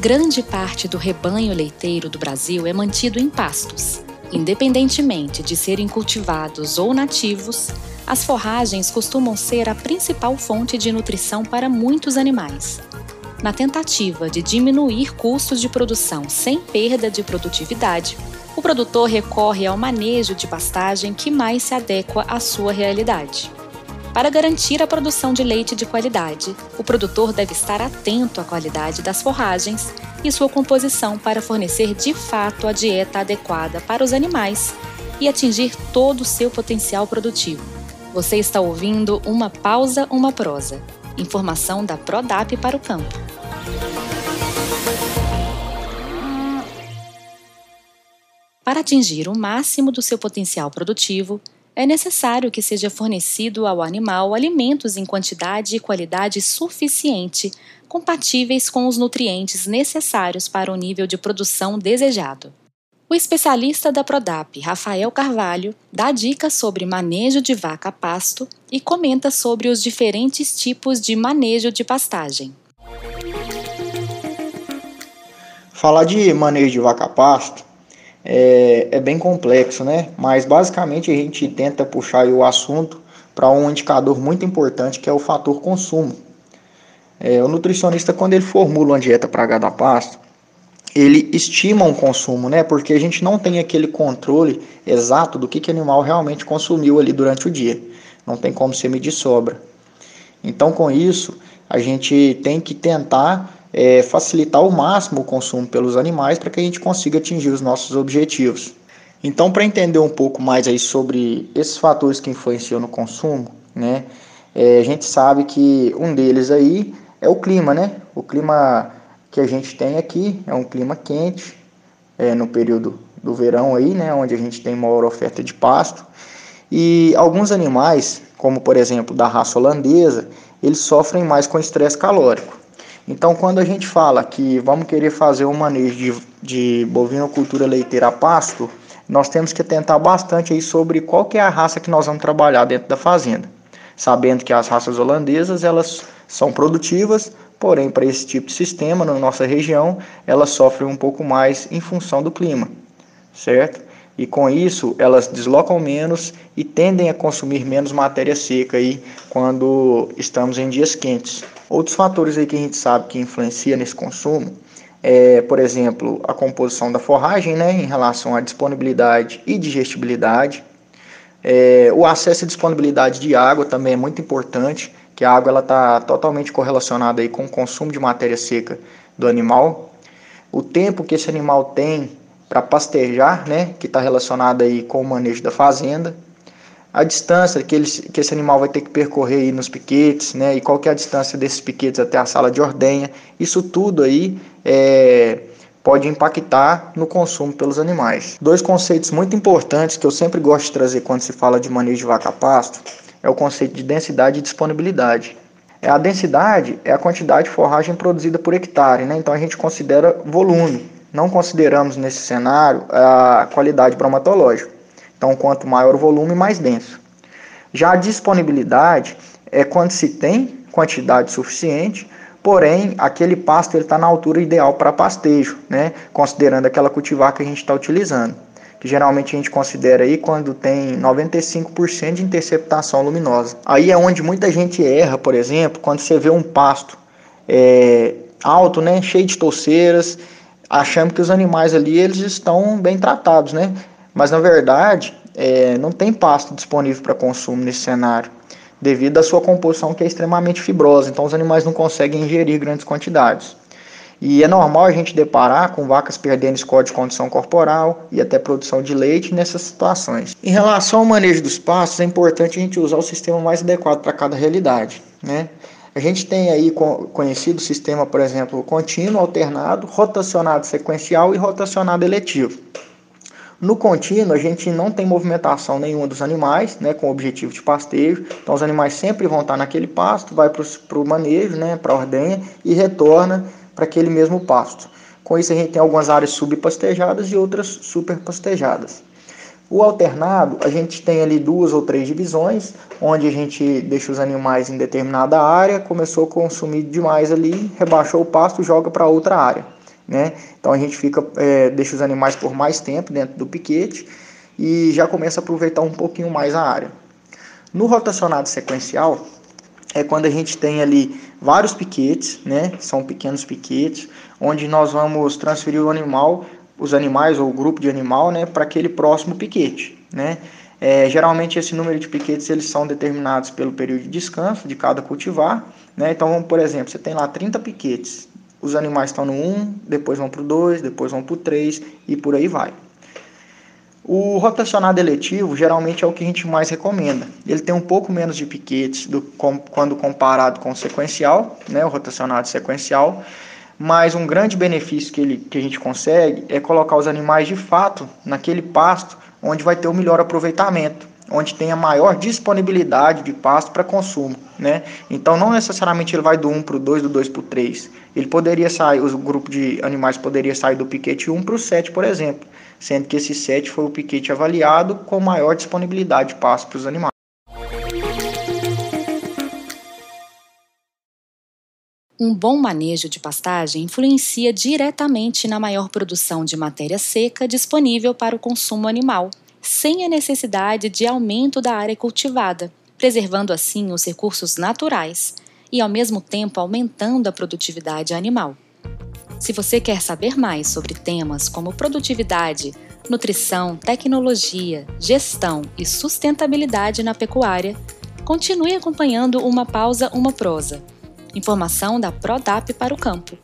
Grande parte do rebanho leiteiro do Brasil é mantido em pastos. Independentemente de serem cultivados ou nativos, as forragens costumam ser a principal fonte de nutrição para muitos animais. Na tentativa de diminuir custos de produção sem perda de produtividade, o produtor recorre ao manejo de pastagem que mais se adequa à sua realidade. Para garantir a produção de leite de qualidade, o produtor deve estar atento à qualidade das forragens e sua composição para fornecer de fato a dieta adequada para os animais e atingir todo o seu potencial produtivo. Você está ouvindo Uma Pausa, Uma Prosa. Informação da Prodap para o campo. Para atingir o máximo do seu potencial produtivo, é necessário que seja fornecido ao animal alimentos em quantidade e qualidade suficiente, compatíveis com os nutrientes necessários para o nível de produção desejado. O especialista da Prodap, Rafael Carvalho, dá dicas sobre manejo de vaca pasto e comenta sobre os diferentes tipos de manejo de pastagem. Falar de manejo de vaca pasto é, é bem complexo, né? Mas basicamente a gente tenta puxar o assunto para um indicador muito importante que é o fator consumo. É, o nutricionista, quando ele formula uma dieta para gado a pasto, ele estima um consumo, né? Porque a gente não tem aquele controle exato do que, o animal realmente consumiu ali durante o dia. Não tem como ser medir sobra. Então, com isso, a gente tem que tentar é, facilitar ao máximo o consumo pelos animais para que a gente consiga atingir os nossos objetivos. Então, para entender um pouco mais aí sobre esses fatores que influenciam no consumo, né, é, a gente sabe que um deles aí é o clima, né? O clima que a gente tem aqui é um clima quente, é, no período do verão aí, né, onde a gente tem maior oferta de pasto. E alguns animais, como por exemplo da raça holandesa, eles sofrem mais com estresse calórico. Então, quando a gente fala que vamos querer fazer um manejo de, de bovinocultura leiteira a pasto, nós temos que tentar bastante aí sobre qual que é a raça que nós vamos trabalhar dentro da fazenda. Sabendo que as raças holandesas, elas são produtivas, porém para esse tipo de sistema, na nossa região, elas sofrem um pouco mais em função do clima, certo? E com isso, elas deslocam menos e tendem a consumir menos matéria seca aí quando estamos em dias quentes. Outros fatores aí que a gente sabe que influencia nesse consumo é, por exemplo, a composição da forragem, né, em relação à disponibilidade e digestibilidade. É, o acesso e disponibilidade de água também é muito importante, que a água está totalmente correlacionada aí com o consumo de matéria seca do animal. O tempo que esse animal tem para pastejar, né, que está relacionado aí com o manejo da fazenda a distância que, eles, que esse animal vai ter que percorrer aí nos piquetes, né? E qual é a distância desses piquetes até a sala de ordenha. Isso tudo aí é, pode impactar no consumo pelos animais. Dois conceitos muito importantes que eu sempre gosto de trazer quando se fala de manejo de vaca pasto é o conceito de densidade e disponibilidade. É a densidade é a quantidade de forragem produzida por hectare, né? Então a gente considera volume. Não consideramos nesse cenário a qualidade bromatológica. Então, quanto maior o volume, mais denso. Já a disponibilidade é quando se tem quantidade suficiente, porém aquele pasto está na altura ideal para pastejo, né? considerando aquela cultivar que a gente está utilizando. Que geralmente a gente considera aí quando tem 95% de interceptação luminosa. Aí é onde muita gente erra, por exemplo, quando você vê um pasto é, alto, né, cheio de touceiras, achando que os animais ali eles estão bem tratados, né? Mas na verdade, é, não tem pasto disponível para consumo nesse cenário, devido à sua composição que é extremamente fibrosa, então os animais não conseguem ingerir grandes quantidades. E é normal a gente deparar com vacas perdendo score de condição corporal e até produção de leite nessas situações. Em relação ao manejo dos pastos, é importante a gente usar o sistema mais adequado para cada realidade. Né? A gente tem aí conhecido o sistema, por exemplo, contínuo, alternado, rotacionado sequencial e rotacionado eletivo. No contínuo, a gente não tem movimentação nenhuma dos animais, né, com o objetivo de pastejo. Então, os animais sempre vão estar naquele pasto, vai para o manejo, né, para a ordenha e retorna para aquele mesmo pasto. Com isso, a gente tem algumas áreas subpastejadas e outras superpastejadas. O alternado, a gente tem ali duas ou três divisões, onde a gente deixa os animais em determinada área, começou a consumir demais ali, rebaixou o pasto, joga para outra área. né? Então a gente fica, é, deixa os animais por mais tempo dentro do piquete e já começa a aproveitar um pouquinho mais a área. No rotacionado sequencial, é quando a gente tem ali vários piquetes, né? São pequenos piquetes, onde nós vamos transferir o animal, os animais ou o grupo de animal, né, para aquele próximo piquete, né? É, geralmente esse número de piquetes eles são determinados pelo período de descanso de cada cultivar, né? Então, por exemplo, você tem lá 30 piquetes, os animais estão no 1, depois vão para o 2, depois vão para o 3 e por aí vai. O rotacionado eletivo geralmente é o que a gente mais recomenda. Ele tem um pouco menos de piquetes do, com, quando comparado com o sequencial, né, o rotacionado sequencial, mas um grande benefício que, ele, que a gente consegue é colocar os animais de fato naquele pasto onde vai ter o melhor aproveitamento, onde tem a maior disponibilidade de pasto para consumo. Né? Então não necessariamente ele vai do 1 para o 2, do 2 para o 3. Ele poderia sair, o grupo de animais poderia sair do piquete 1 para o 7, por exemplo sendo que esse 7 foi o piquete avaliado com maior disponibilidade de pasto para os animais. Um bom manejo de pastagem influencia diretamente na maior produção de matéria seca disponível para o consumo animal, sem a necessidade de aumento da área cultivada, preservando assim os recursos naturais e, ao mesmo tempo, aumentando a produtividade animal. Se você quer saber mais sobre temas como produtividade, nutrição, tecnologia, gestão e sustentabilidade na pecuária, continue acompanhando Uma Pausa, Uma Prosa. Informação da Prodap para o campo.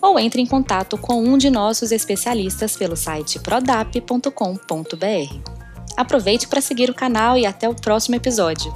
Ou entre em contato com um de nossos especialistas pelo site prodap.com.br. Aproveite para seguir o canal e até o próximo episódio.